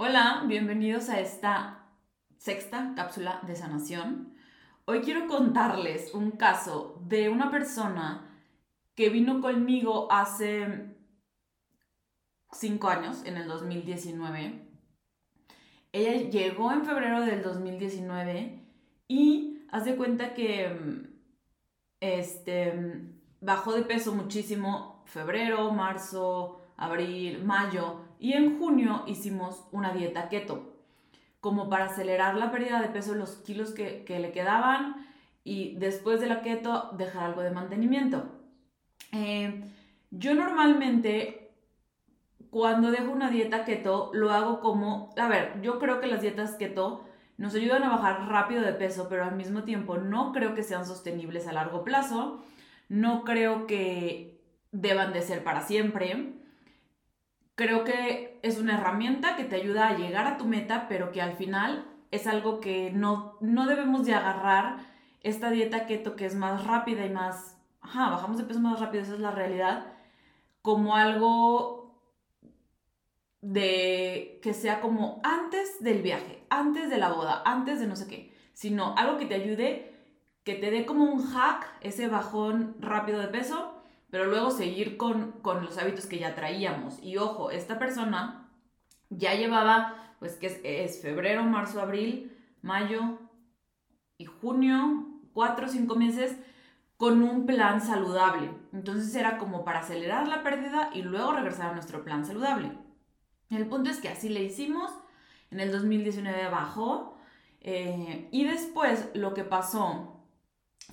Hola, bienvenidos a esta sexta cápsula de sanación. Hoy quiero contarles un caso de una persona que vino conmigo hace cinco años, en el 2019. Ella llegó en febrero del 2019 y haz de cuenta que este, bajó de peso muchísimo febrero, marzo, abril, mayo y en junio hicimos una dieta keto, como para acelerar la pérdida de peso, los kilos que, le quedaban y después de la keto dejar algo de mantenimiento. Eh, yo normalmente cuando dejo una dieta keto lo hago como, a ver, yo creo que las dietas keto nos ayudan a bajar rápido de peso, pero al mismo tiempo no creo que sean sostenibles a largo plazo, no creo que deban de ser para siempre creo que es una herramienta que te ayuda a llegar a tu meta, pero que al final es algo que no, no debemos de agarrar esta dieta keto que es más rápida y más, bajamos de peso más rápido, esa es la realidad, como algo de que sea como antes del viaje, antes de la boda, antes de no sé qué, sino algo que te ayude, que te dé como un hack, ese bajón rápido de peso pero luego seguir con, los hábitos que ya traíamos. Y ojo, esta persona ya llevaba, pues que es, febrero, marzo, abril, mayo y junio, cuatro o cinco meses con un plan saludable. Entonces era como para acelerar la pérdida y luego regresar a nuestro plan saludable. El punto es que así le hicimos. En el 2019 bajó. Eh, y después lo que pasó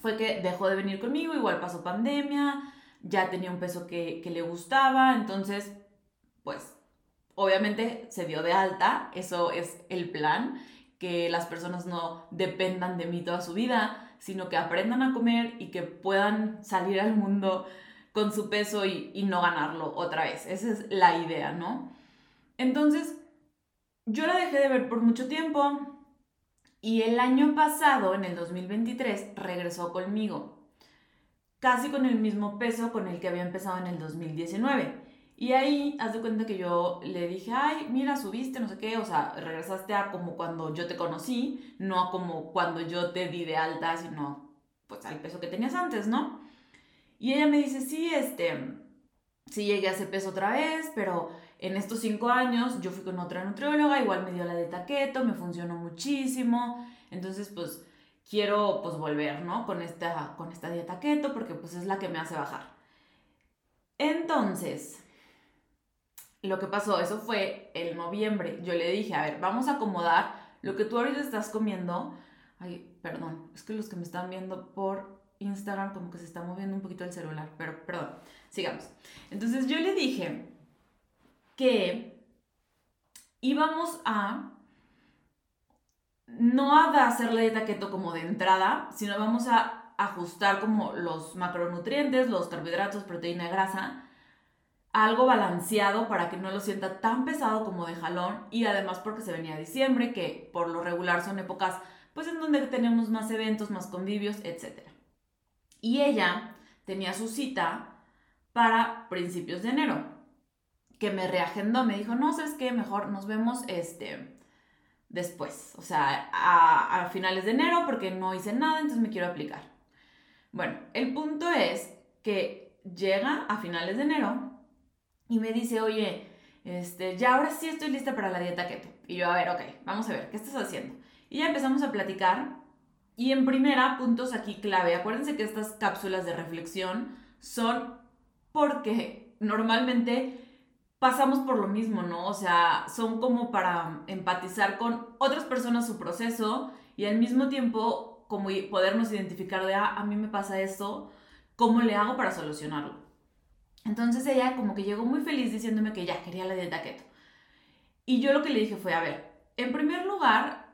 fue que dejó de venir conmigo, igual pasó pandemia, ya tenía un peso que, le gustaba, entonces, pues, obviamente se dio de alta, eso es el plan, que las personas no dependan de mí toda su vida, sino que aprendan a comer y que puedan salir al mundo con su peso y, y no ganarlo otra vez. Esa es la idea, ¿no? Entonces, yo la dejé de ver por mucho tiempo y el año pasado, en el 2023, regresó conmigo casi con el mismo peso con el que había empezado en el 2019. Y ahí, haz de cuenta que yo le dije, ay, mira, subiste, no sé qué, o sea, regresaste a como cuando yo te conocí, no a como cuando yo te di de alta, sino pues al peso que tenías antes, ¿no? Y ella me dice, sí, este, sí llegué a ese peso otra vez, pero en estos cinco años yo fui con otra nutrióloga, igual me dio la de taqueto, me funcionó muchísimo, entonces pues quiero pues volver, ¿no? Con esta, con esta dieta keto porque pues es la que me hace bajar. Entonces, lo que pasó, eso fue el noviembre. Yo le dije, a ver, vamos a acomodar lo que tú ahorita estás comiendo. Ay, perdón, es que los que me están viendo por Instagram como que se está moviendo un poquito el celular, pero perdón, sigamos. Entonces yo le dije que íbamos a no a hacer la dieta keto como de entrada, sino vamos a ajustar como los macronutrientes, los carbohidratos, proteína, grasa, algo balanceado para que no lo sienta tan pesado como de jalón y además porque se venía diciembre, que por lo regular son épocas pues en donde tenemos más eventos, más convivios, etc. Y ella tenía su cita para principios de enero, que me reagendó, me dijo, no, ¿sabes qué? Mejor nos vemos este después, o sea, a, finales de enero porque no hice nada, entonces me quiero aplicar. Bueno, el punto es que llega a finales de enero y me dice, oye, este, ya ahora sí estoy lista para la dieta keto. Y yo, a ver, ok, vamos a ver, ¿qué estás haciendo? Y ya empezamos a platicar. Y en primera, puntos aquí clave. Acuérdense que estas cápsulas de reflexión son porque normalmente pasamos por lo mismo, ¿no? O sea, son como para empatizar con otras personas su proceso y al mismo tiempo como podernos identificar de, ah, a mí me pasa esto, ¿cómo le hago para solucionarlo? Entonces ella como que llegó muy feliz diciéndome que ya quería la dieta keto. Y yo lo que le dije fue, a ver, en primer lugar,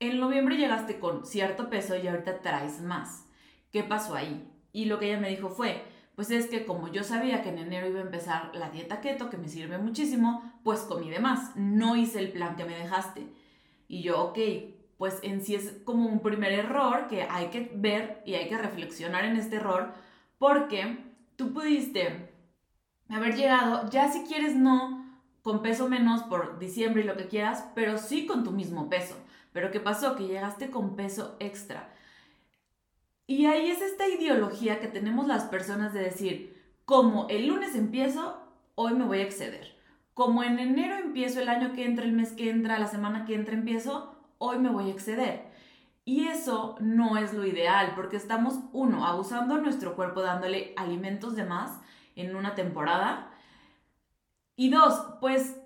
en noviembre llegaste con cierto peso y ahorita traes más. ¿Qué pasó ahí? Y lo que ella me dijo fue, pues es que como yo sabía que en enero iba a empezar la dieta keto, que me sirve muchísimo, pues comí de más. No hice el plan que me dejaste. Y yo, ok, pues en sí es como un primer error que hay que ver y hay que reflexionar en este error, porque tú pudiste haber llegado, ya si quieres no, con peso menos por diciembre y lo que quieras, pero sí con tu mismo peso. Pero ¿qué pasó? Que llegaste con peso extra. Y ahí es esta ideología que tenemos las personas de decir, como el lunes empiezo, hoy me voy a exceder. Como en enero empiezo el año que entra, el mes que entra, la semana que entra empiezo, hoy me voy a exceder. Y eso no es lo ideal, porque estamos, uno, abusando nuestro cuerpo dándole alimentos de más en una temporada. Y dos, pues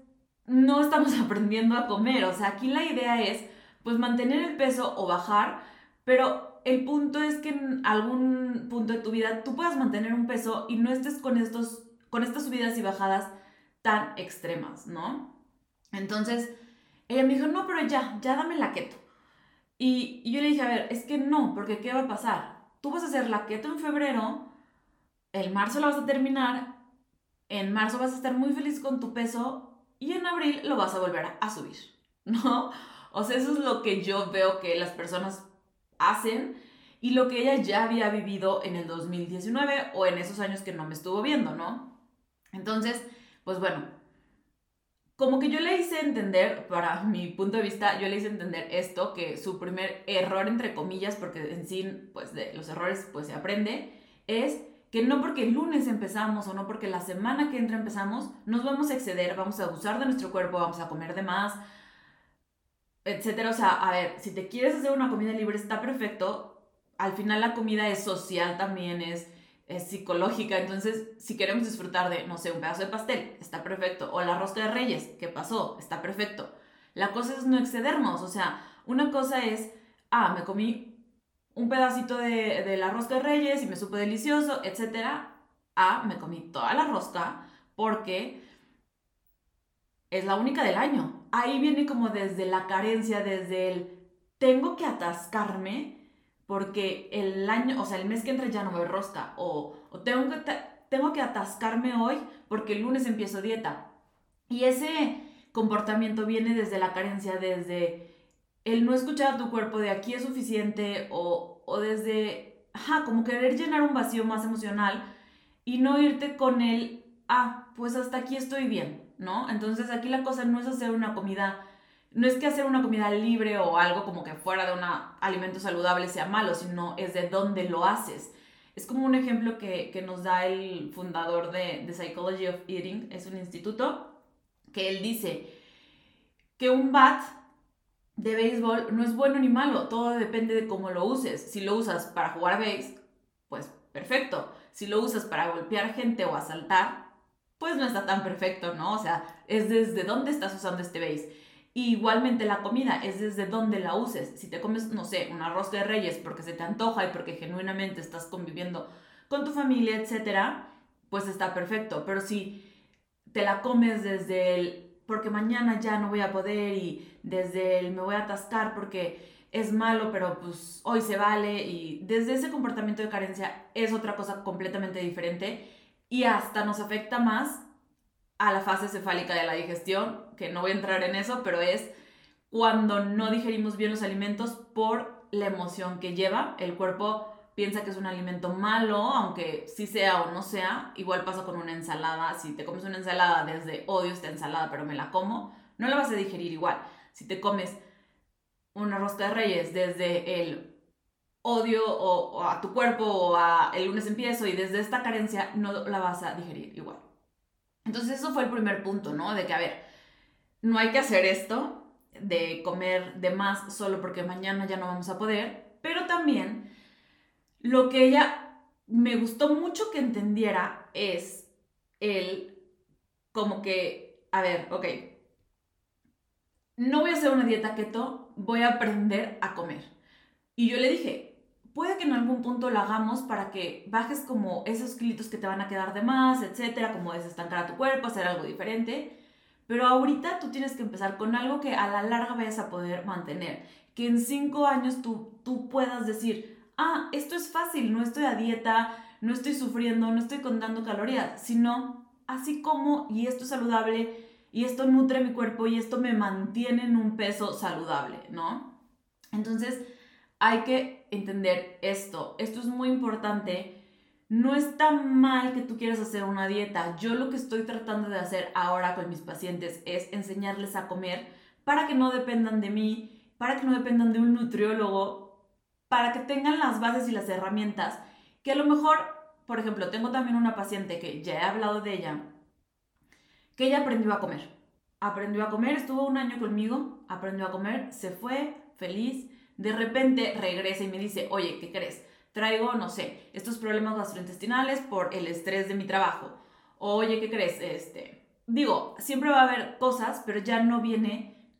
no estamos aprendiendo a comer. O sea, aquí la idea es, pues, mantener el peso o bajar, pero el punto es que en algún punto de tu vida tú puedas mantener un peso y no estés con, estos, con estas subidas y bajadas tan extremas, ¿no? Entonces, ella me dijo, no, pero ya, ya dame la keto. Y, yo le dije, a ver, es que no, porque ¿qué va a pasar? Tú vas a hacer la keto en febrero, el marzo la vas a terminar, en marzo vas a estar muy feliz con tu peso y en abril lo vas a volver a subir, ¿no? O sea, eso es lo que yo veo que las personas hacen y lo que ella ya había vivido en el 2019 o en esos años que no me estuvo viendo, ¿no? Entonces, pues bueno, como que yo le hice entender, para mi punto de vista, yo le hice entender esto, que su primer error, entre comillas, porque en sí, pues de los errores, pues se aprende, es que no porque el lunes empezamos o no porque la semana que entra empezamos, nos vamos a exceder, vamos a abusar de nuestro cuerpo, vamos a comer de más, etcétera. O sea, a ver, si te quieres hacer una comida libre está perfecto. Al final la comida es social también, es es psicológica. Entonces, si queremos disfrutar de, no sé, un pedazo de pastel, está perfecto. O la rosca de reyes, ¿qué pasó? Está perfecto. La cosa es no excedernos. O sea, una cosa es, ah, me comí un pedacito de, de la rosca de reyes y me supo delicioso, etc. Ah, me comí toda la rosca porque es la única del año. Ahí viene como desde la carencia, desde el tengo que atascarme porque el año, o sea, el mes que entra ya no me rosca, o, tengo, que, tengo que atascarme hoy porque el lunes empiezo dieta. Y ese comportamiento viene desde la carencia, desde el no escuchar a tu cuerpo de aquí es suficiente, o, o desde, ajá, como querer llenar un vacío más emocional y no irte con el, ah, pues hasta aquí estoy bien, ¿no? Entonces aquí la cosa no es hacer una comida no es que hacer una comida libre o algo como que fuera de un alimento saludable sea malo, sino es de dónde lo haces. Es como un ejemplo que, nos da el fundador de The Psychology of Eating, es un instituto, que él dice que un bat de béisbol no es bueno ni malo, todo depende de cómo lo uses. Si lo usas para jugar béis, pues perfecto. Si lo usas para golpear gente o asaltar, pues no está tan perfecto, ¿no? O sea, es desde dónde estás usando este béis igualmente la comida es desde donde la uses. Si te comes, no sé, un arroz de reyes porque se te antoja y porque genuinamente estás conviviendo con tu familia, etcétera, pues está perfecto. Pero si te la comes desde el porque mañana ya no voy a poder y desde el me voy a atascar porque es malo, pero pues hoy se vale y desde ese comportamiento de carencia es otra cosa completamente diferente y hasta nos afecta más a la fase cefálica de la digestión, que no voy a entrar en eso, pero es cuando no digerimos bien los alimentos por la emoción que lleva. El cuerpo piensa que es un alimento malo, aunque sí sea o no sea. Igual pasa con una ensalada. Si te comes una ensalada desde odio esta ensalada, pero me la como, no la vas a digerir igual. Si te comes una rosca de reyes desde el odio o, a tu cuerpo o a el lunes empiezo y desde esta carencia no la vas a digerir igual. Entonces eso fue el primer punto, ¿no? De que, a ver, no hay que hacer esto de comer de más solo porque mañana ya no vamos a poder, pero también lo que ella me gustó mucho que entendiera es el como que, a ver, ok, no voy a hacer una dieta keto, voy a aprender a comer. Y yo le dije, puede que en algún punto lo hagamos para que bajes como esos kilitos que te van a quedar de más, etcétera, como desestancar a tu cuerpo, hacer algo diferente. Pero ahorita tú tienes que empezar con algo que a la larga vayas a poder mantener. Que en cinco años tú, tú puedas decir, ah, esto es fácil, no estoy a dieta, no estoy sufriendo, no estoy contando calorías, sino así como, y esto es saludable, y esto nutre mi cuerpo, y esto me mantiene en un peso saludable, ¿no? Entonces, hay que entender esto. Esto es muy importante no está mal que tú quieras hacer una dieta. Yo lo que estoy tratando de hacer ahora con mis pacientes es enseñarles a comer para que no dependan de mí, para que no dependan de un nutriólogo, para que tengan las bases y las herramientas que a lo mejor, por ejemplo, tengo también una paciente que ya he hablado de ella, que ella aprendió a comer. Aprendió a comer, estuvo un año conmigo, aprendió a comer, se fue feliz, de repente regresa y me dice, oye, ¿qué crees? traigo, no sé, estos problemas gastrointestinales por el estrés de mi trabajo. Oye, ¿qué crees? Este, digo, siempre va a haber cosas, pero ya no viene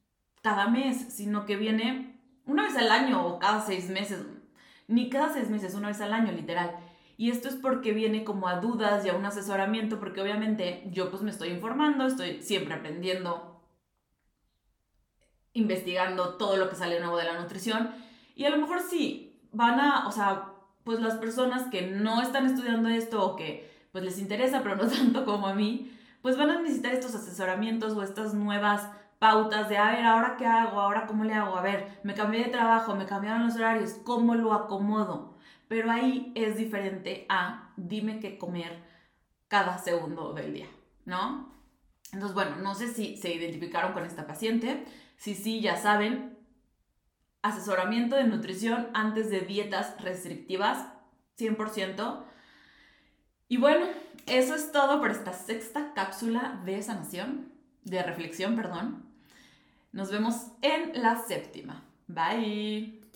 cada mes, sino que viene una vez al año o cada seis meses. Ni cada seis meses, una vez al año, literal. Y esto es porque viene como a dudas y a un asesoramiento, porque obviamente yo pues me estoy informando, estoy siempre aprendiendo, investigando todo lo que sale nuevo de la nutrición. Y a lo mejor sí, van a, o sea, pues las personas que no están estudiando esto o que pues les interesa, pero no tanto como a mí, pues van a necesitar estos asesoramientos o estas nuevas pautas de, a ver, ahora qué hago, ahora cómo le hago, a ver, me cambié de trabajo, me cambiaron los horarios, ¿cómo lo acomodo? Pero ahí es diferente a dime qué comer cada segundo del día, ¿no? Entonces, bueno, no sé si se identificaron con esta paciente, si sí, ya saben, asesoramiento de nutrición antes de dietas restrictivas, 100%. Y bueno, eso es todo por esta sexta cápsula de sanación, de reflexión, perdón. Nos vemos en la séptima. Bye.